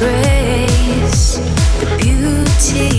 grace, the beauty.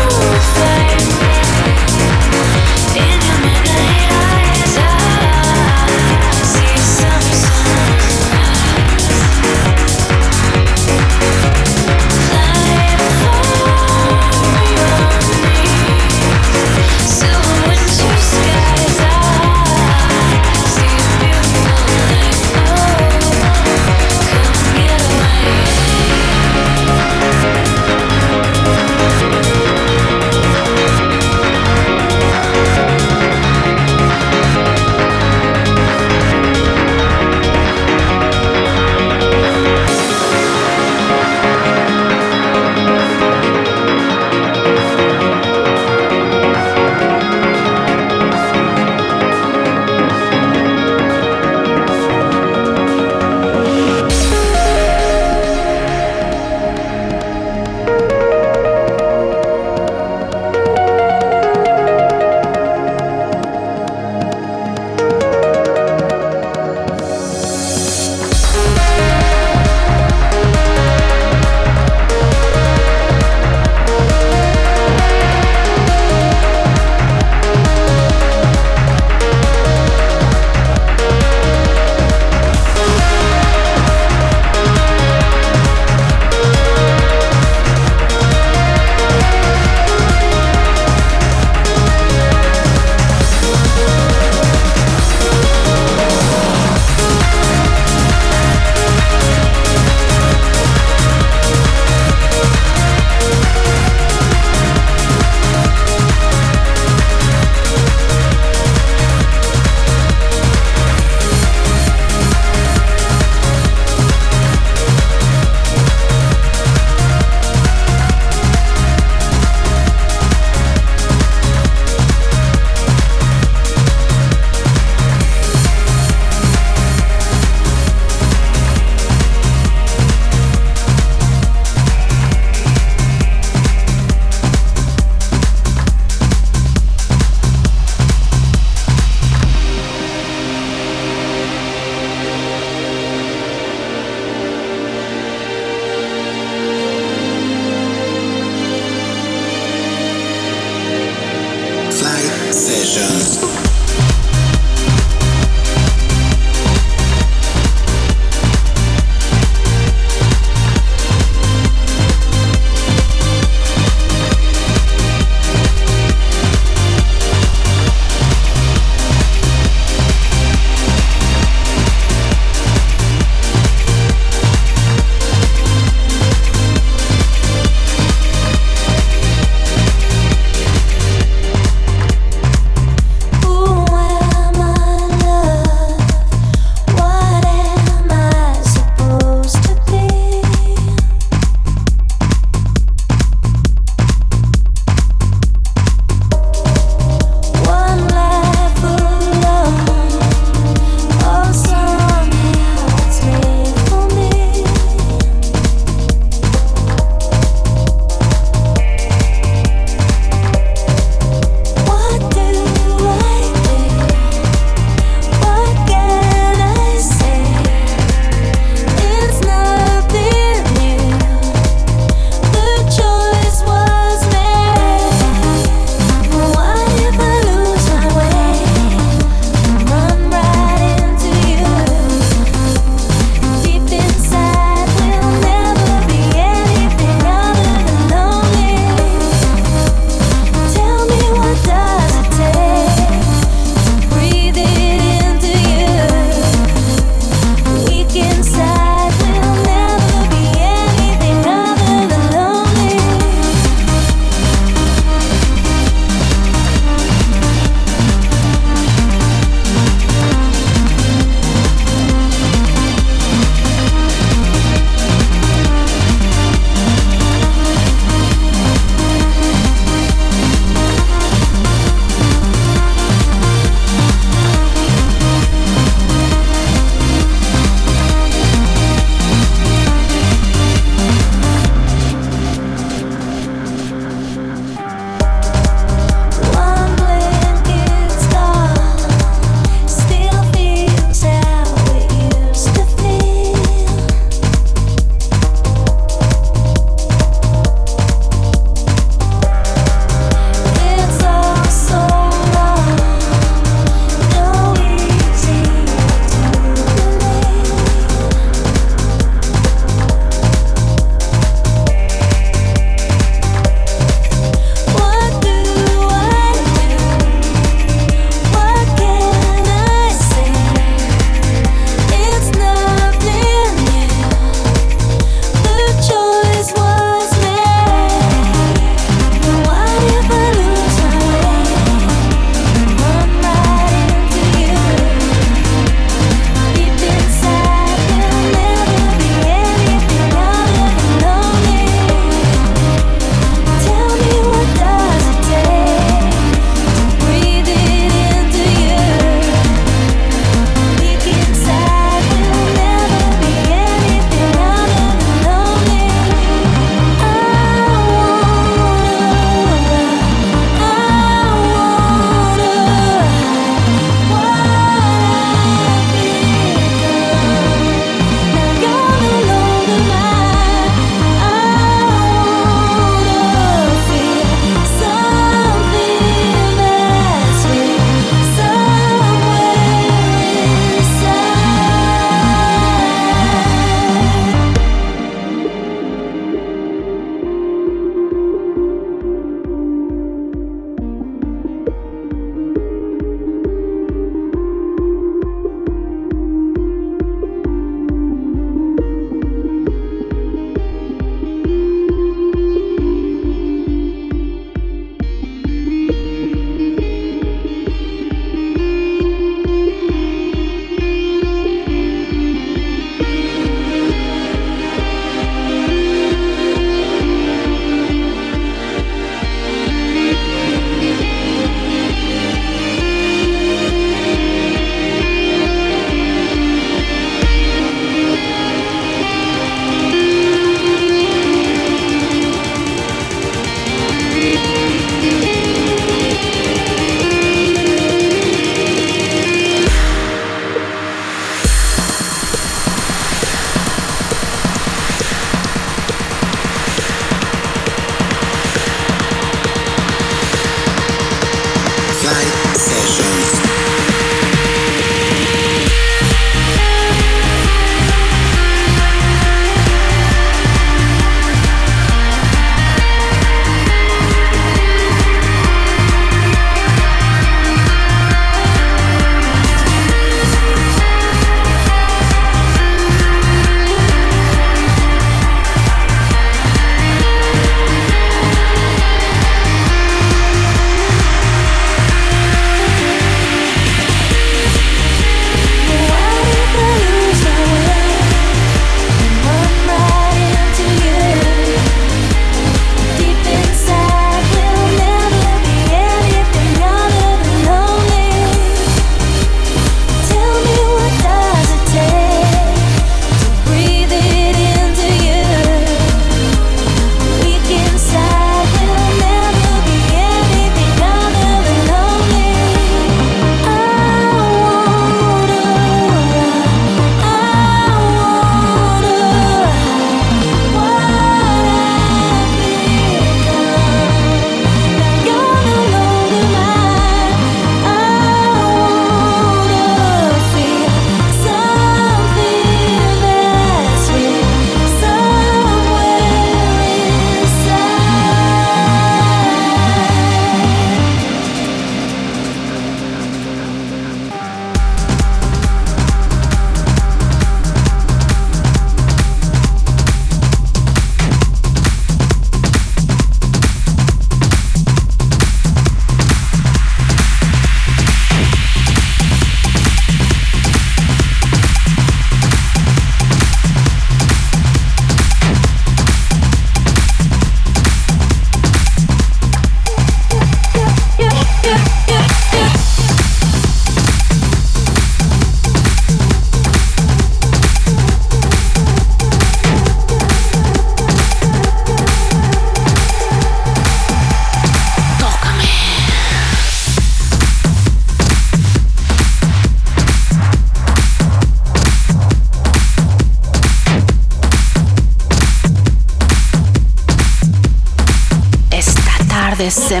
Veces se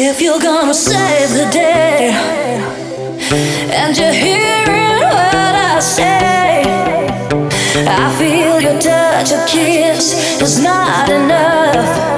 If you're gonna save the day and you're hearing what I say, I feel your touch, your kiss is not enough.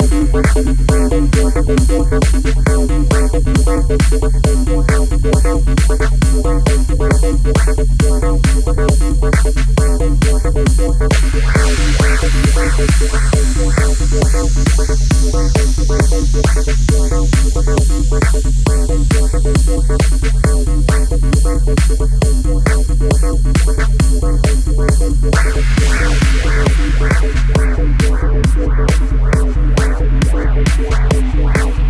Me va. Sessions.